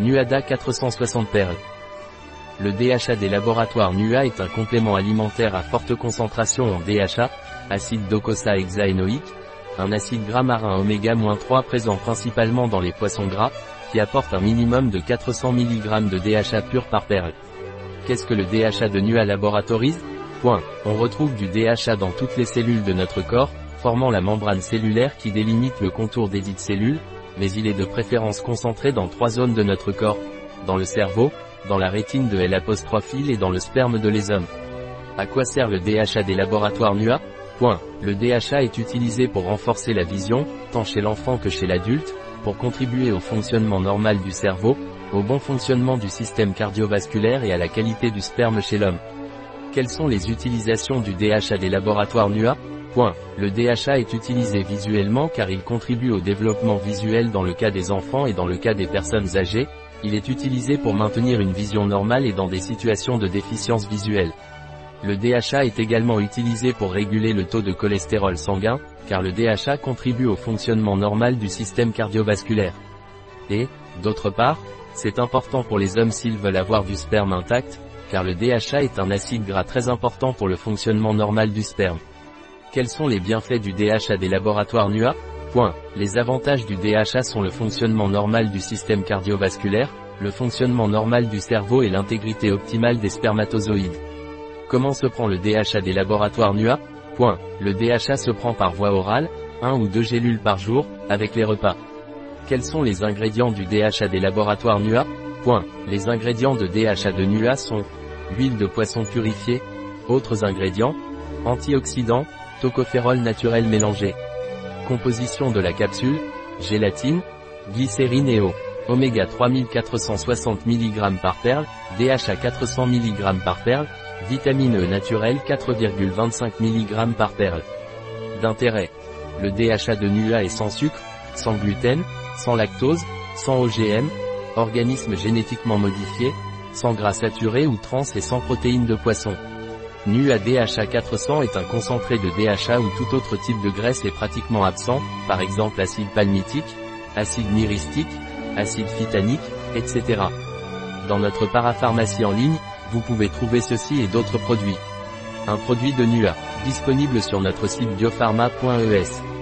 Nuada 460 perles. Le DHA des laboratoires NUA est un complément alimentaire à forte concentration en DHA, acide docosahexaénoïque, hexaénoïque, un acide gras marin oméga-3 présent principalement dans les poissons gras, qui apporte un minimum de 400 mg de DHA pur par perle. Qu'est-ce que le DHA de NUA Laboratories? Point. On retrouve du DHA dans toutes les cellules de notre corps, formant la membrane cellulaire qui délimite le contour des dites cellules, mais il est de préférence concentré dans trois zones de notre corps, dans le cerveau, dans la rétine de L' et dans le sperme de les hommes. À quoi sert le DHA des laboratoires NUA. Le DHA est utilisé pour renforcer la vision, tant chez l'enfant que chez l'adulte, pour contribuer au fonctionnement normal du cerveau, au bon fonctionnement du système cardiovasculaire et à la qualité du sperme chez l'homme. Quelles sont les utilisations du DHA des laboratoires NUA Point. Le DHA est utilisé visuellement car il contribue au développement visuel dans le cas des enfants et dans le cas des personnes âgées, il est utilisé pour maintenir une vision normale et dans des situations de déficience visuelle. Le DHA est également utilisé pour réguler le taux de cholestérol sanguin, car le DHA contribue au fonctionnement normal du système cardiovasculaire. Et, d'autre part, c'est important pour les hommes s'ils veulent avoir du sperme intact, car le DHA est un acide gras très important pour le fonctionnement normal du sperme. Quels sont les bienfaits du DHA des laboratoires NUA Point. Les avantages du DHA sont le fonctionnement normal du système cardiovasculaire, le fonctionnement normal du cerveau et l'intégrité optimale des spermatozoïdes. Comment se prend le DHA des laboratoires NUA Point. Le DHA se prend par voie orale, un ou deux gélules par jour, avec les repas. Quels sont les ingrédients du DHA des laboratoires NUA Point. Les ingrédients de DHA de NUA sont huile de poisson purifiée, autres ingrédients, antioxydants, tocophérol naturel mélangé. Composition de la capsule, gélatine, glycérine et eau. Oméga 3460 mg par perle, DHA 400 mg par perle, vitamine E naturelle 4,25 mg par perle. D'intérêt. Le DHA de NUA est sans sucre, sans gluten, sans lactose, sans OGM, organisme génétiquement modifié, sans gras saturé ou trans et sans protéines de poisson. NUA DHA 400 est un concentré de DHA ou tout autre type de graisse est pratiquement absent, par exemple acide palmitique, acide myristique, acide phytanique, etc. Dans notre parapharmacie en ligne, vous pouvez trouver ceci et d'autres produits. Un produit de NUA, disponible sur notre site biopharma.es.